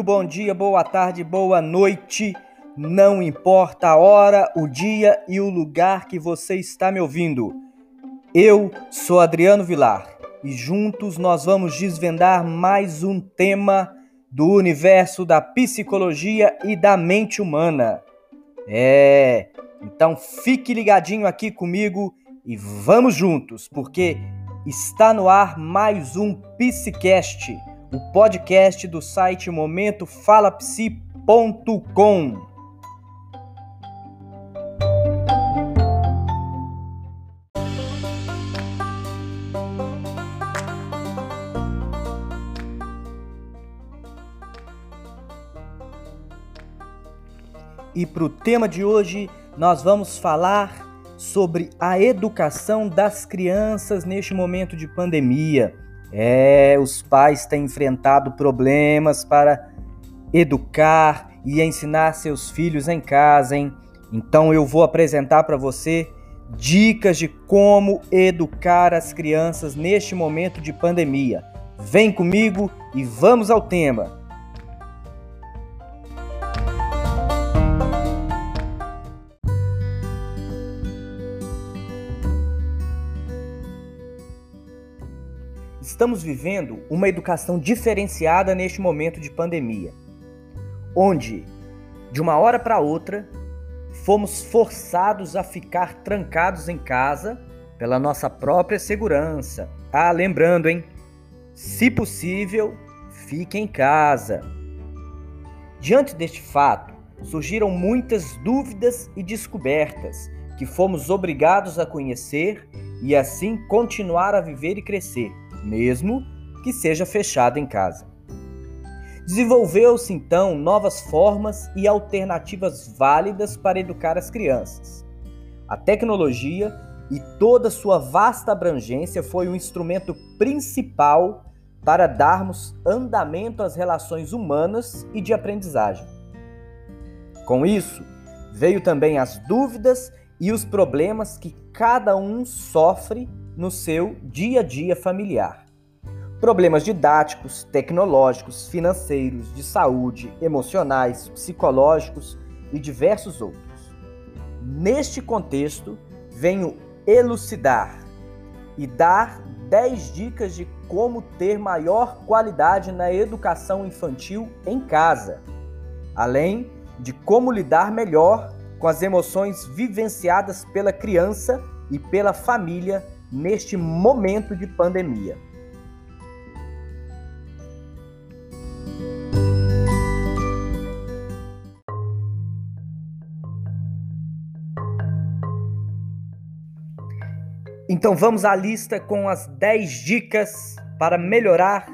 Muito bom dia, boa tarde, boa noite. Não importa a hora, o dia e o lugar que você está me ouvindo. Eu sou Adriano Vilar e juntos nós vamos desvendar mais um tema do universo da psicologia e da mente humana. É, então fique ligadinho aqui comigo e vamos juntos, porque está no ar mais um Psicast o podcast do site momentofalapsi.com. E para o tema de hoje, nós vamos falar sobre a educação das crianças neste momento de pandemia. É, os pais têm enfrentado problemas para educar e ensinar seus filhos em casa, hein? Então eu vou apresentar para você dicas de como educar as crianças neste momento de pandemia. Vem comigo e vamos ao tema. Estamos vivendo uma educação diferenciada neste momento de pandemia, onde, de uma hora para outra, fomos forçados a ficar trancados em casa pela nossa própria segurança. Ah, lembrando, hein? Se possível, fique em casa. Diante deste fato, surgiram muitas dúvidas e descobertas que fomos obrigados a conhecer e assim continuar a viver e crescer mesmo que seja fechado em casa. Desenvolveu-se então novas formas e alternativas válidas para educar as crianças. A tecnologia e toda sua vasta abrangência foi o instrumento principal para darmos andamento às relações humanas e de aprendizagem. Com isso, veio também as dúvidas e os problemas que cada um sofre no seu dia a dia familiar. Problemas didáticos, tecnológicos, financeiros, de saúde, emocionais, psicológicos e diversos outros. Neste contexto, venho elucidar e dar 10 dicas de como ter maior qualidade na educação infantil em casa, além de como lidar melhor com as emoções vivenciadas pela criança e pela família neste momento de pandemia. Então vamos à lista com as 10 dicas para melhorar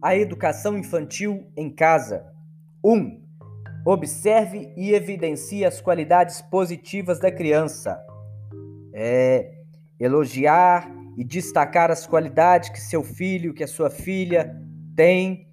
a educação infantil em casa. 1. Um, observe e evidencie as qualidades positivas da criança. É, elogiar e destacar as qualidades que seu filho, que a sua filha tem,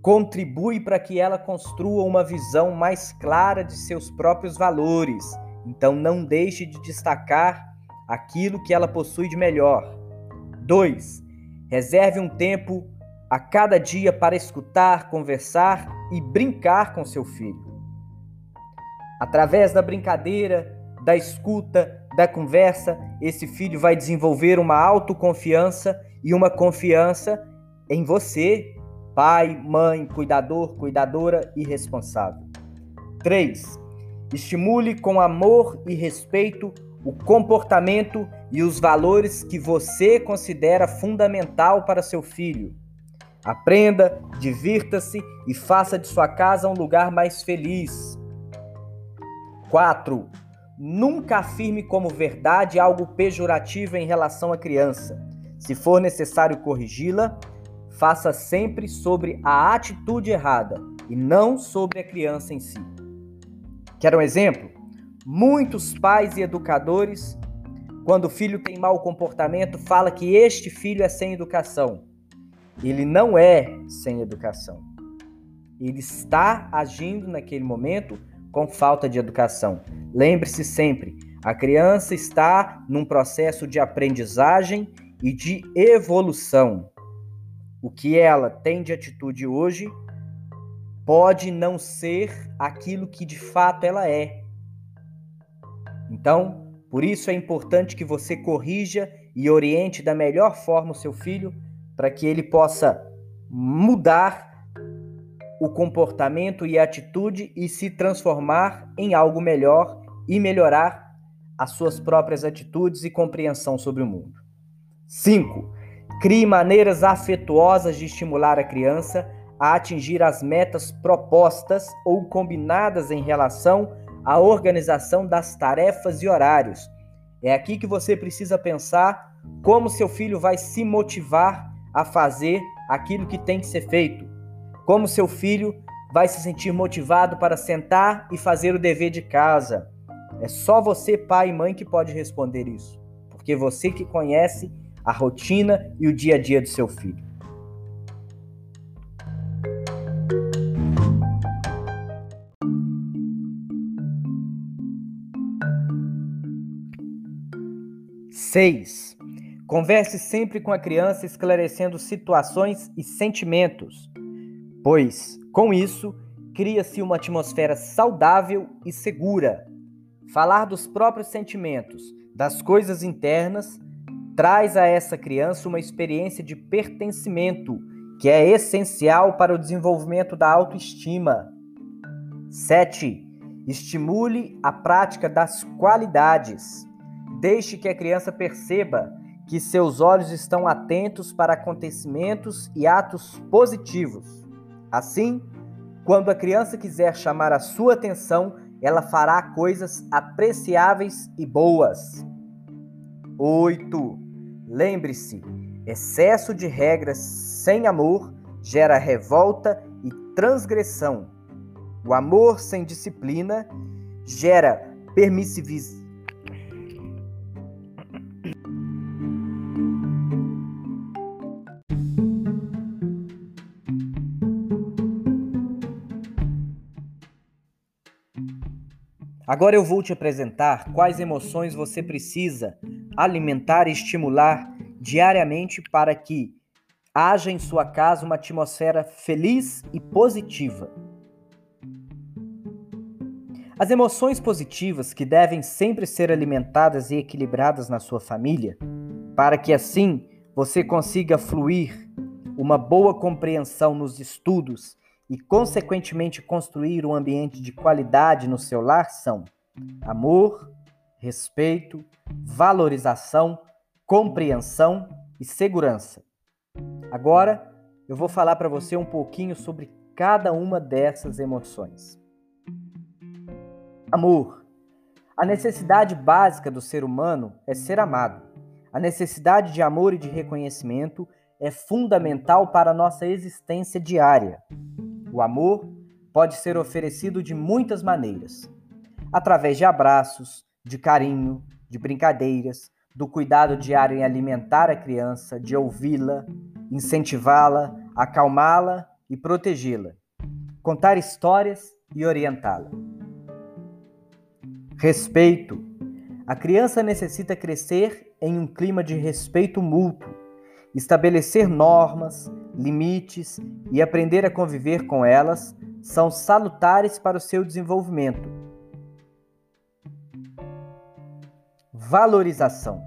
contribui para que ela construa uma visão mais clara de seus próprios valores. Então não deixe de destacar aquilo que ela possui de melhor. 2. Reserve um tempo a cada dia para escutar, conversar e brincar com seu filho. Através da brincadeira, da escuta, da conversa, esse filho vai desenvolver uma autoconfiança e uma confiança em você, pai, mãe, cuidador, cuidadora e responsável. 3. Estimule com amor e respeito o comportamento e os valores que você considera fundamental para seu filho. Aprenda, divirta-se e faça de sua casa um lugar mais feliz. 4. Nunca afirme como verdade algo pejorativo em relação à criança. Se for necessário corrigi-la, faça sempre sobre a atitude errada e não sobre a criança em si. Quer um exemplo? Muitos pais e educadores, quando o filho tem mau comportamento, fala que este filho é sem educação. Ele não é sem educação. Ele está agindo naquele momento com falta de educação. Lembre-se sempre, a criança está num processo de aprendizagem e de evolução. O que ela tem de atitude hoje pode não ser aquilo que de fato ela é. Então, por isso é importante que você corrija e oriente da melhor forma o seu filho para que ele possa mudar o comportamento e atitude e se transformar em algo melhor e melhorar as suas próprias atitudes e compreensão sobre o mundo. 5. Crie maneiras afetuosas de estimular a criança a atingir as metas propostas ou combinadas em relação à organização das tarefas e horários. É aqui que você precisa pensar como seu filho vai se motivar a fazer aquilo que tem que ser feito. Como seu filho vai se sentir motivado para sentar e fazer o dever de casa. É só você, pai e mãe, que pode responder isso, porque você que conhece a rotina e o dia a dia do seu filho. Seis. Converse sempre com a criança esclarecendo situações e sentimentos, pois, com isso, cria-se uma atmosfera saudável e segura. Falar dos próprios sentimentos, das coisas internas, traz a essa criança uma experiência de pertencimento que é essencial para o desenvolvimento da autoestima. 7. Estimule a prática das qualidades. Deixe que a criança perceba que seus olhos estão atentos para acontecimentos e atos positivos. Assim, quando a criança quiser chamar a sua atenção, ela fará coisas apreciáveis e boas. 8. Lembre-se: excesso de regras sem amor gera revolta e transgressão. O amor sem disciplina gera permissividade Agora eu vou te apresentar quais emoções você precisa alimentar e estimular diariamente para que haja em sua casa uma atmosfera feliz e positiva. As emoções positivas que devem sempre ser alimentadas e equilibradas na sua família, para que assim você consiga fluir uma boa compreensão nos estudos e, consequentemente, construir um ambiente de qualidade no seu lar são amor, respeito, valorização, compreensão e segurança. Agora, eu vou falar para você um pouquinho sobre cada uma dessas emoções. Amor. A necessidade básica do ser humano é ser amado. A necessidade de amor e de reconhecimento é fundamental para a nossa existência diária. O amor pode ser oferecido de muitas maneiras: através de abraços, de carinho, de brincadeiras, do cuidado diário em alimentar a criança, de ouvi-la, incentivá-la, acalmá-la e protegê-la, contar histórias e orientá-la. Respeito. A criança necessita crescer em um clima de respeito mútuo, estabelecer normas, limites e aprender a conviver com elas são salutares para o seu desenvolvimento. Valorização.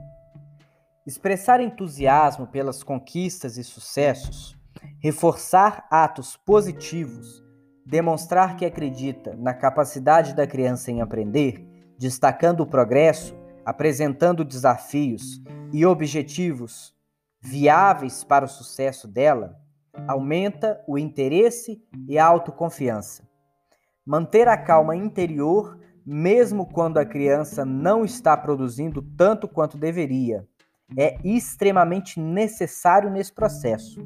Expressar entusiasmo pelas conquistas e sucessos, reforçar atos positivos, demonstrar que acredita na capacidade da criança em aprender, destacando o progresso, apresentando desafios e objetivos viáveis para o sucesso dela, aumenta o interesse e a autoconfiança. Manter a calma interior, mesmo quando a criança não está produzindo tanto quanto deveria, é extremamente necessário nesse processo.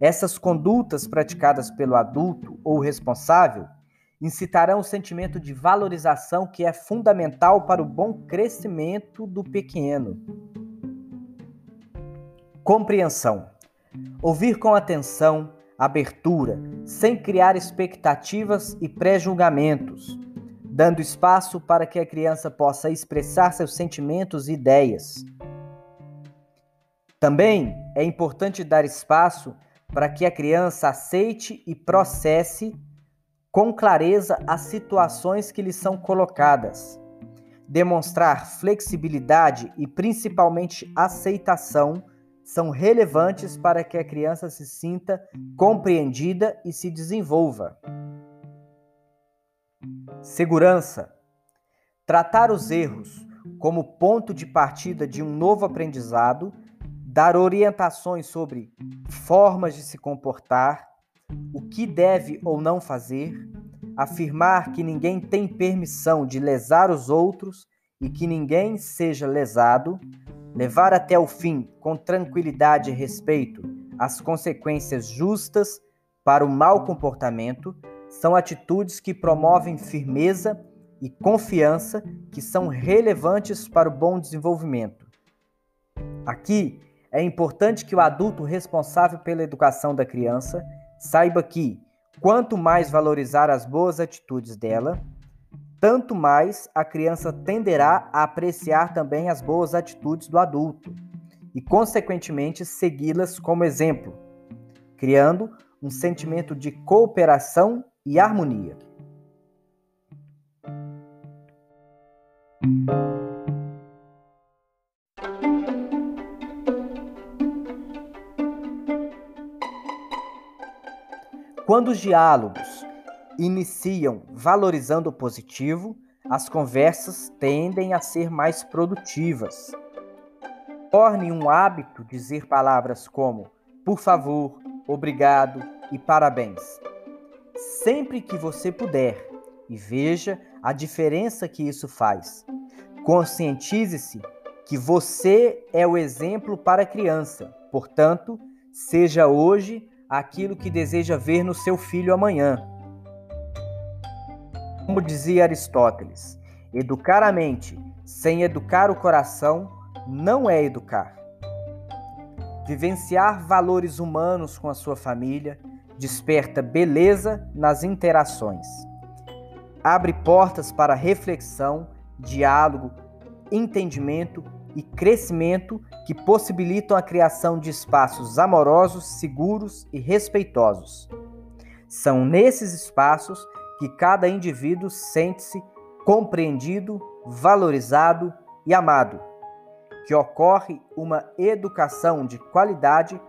Essas condutas praticadas pelo adulto ou responsável incitarão o sentimento de valorização que é fundamental para o bom crescimento do pequeno. Compreensão. Ouvir com atenção, abertura, sem criar expectativas e pré-julgamentos, dando espaço para que a criança possa expressar seus sentimentos e ideias. Também é importante dar espaço para que a criança aceite e processe com clareza as situações que lhe são colocadas, demonstrar flexibilidade e principalmente aceitação são relevantes para que a criança se sinta compreendida e se desenvolva. Segurança. Tratar os erros como ponto de partida de um novo aprendizado, dar orientações sobre formas de se comportar, o que deve ou não fazer, afirmar que ninguém tem permissão de lesar os outros e que ninguém seja lesado, levar até o fim, com tranquilidade e respeito, as consequências justas para o mau comportamento, são atitudes que promovem firmeza e confiança que são relevantes para o bom desenvolvimento. Aqui é importante que o adulto responsável pela educação da criança saiba que, quanto mais valorizar as boas atitudes dela, tanto mais a criança tenderá a apreciar também as boas atitudes do adulto e, consequentemente, segui-las como exemplo, criando um sentimento de cooperação e harmonia. Quando os diálogos iniciam valorizando o positivo, as conversas tendem a ser mais produtivas. Torne um hábito dizer palavras como por favor, obrigado e parabéns. Sempre que você puder e veja a diferença que isso faz. Conscientize-se que você é o exemplo para a criança, portanto, seja hoje aquilo que deseja ver no seu filho amanhã. Como dizia Aristóteles, educar a mente sem educar o coração não é educar. Vivenciar valores humanos com a sua família desperta beleza nas interações. Abre portas para reflexão, diálogo, entendimento e crescimento que possibilitam a criação de espaços amorosos, seguros e respeitosos. São nesses espaços que cada indivíduo sente-se compreendido, valorizado e amado, que ocorre uma educação de qualidade,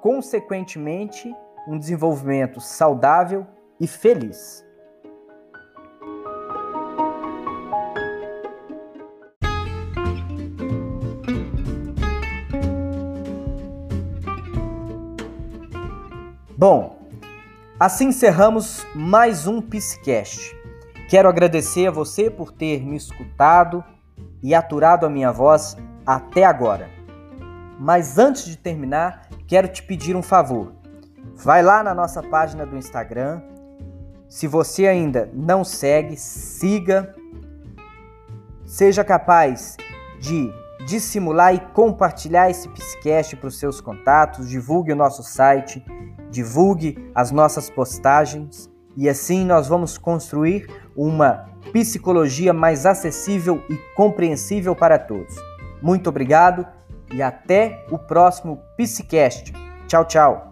consequentemente, um desenvolvimento saudável e feliz. Bom, assim encerramos mais um Psicast. Quero agradecer a você por ter me escutado e aturado a minha voz até agora. Mas antes de terminar, quero te pedir um favor. Vai lá na nossa página do Instagram. Se você ainda não segue, siga. Seja capaz de dissimular e compartilhar esse Psicast para os seus contatos. Divulgue o nosso site divulgue as nossas postagens e assim nós vamos construir uma psicologia mais acessível e compreensível para todos. Muito obrigado e até o próximo Psicast. Tchau, tchau.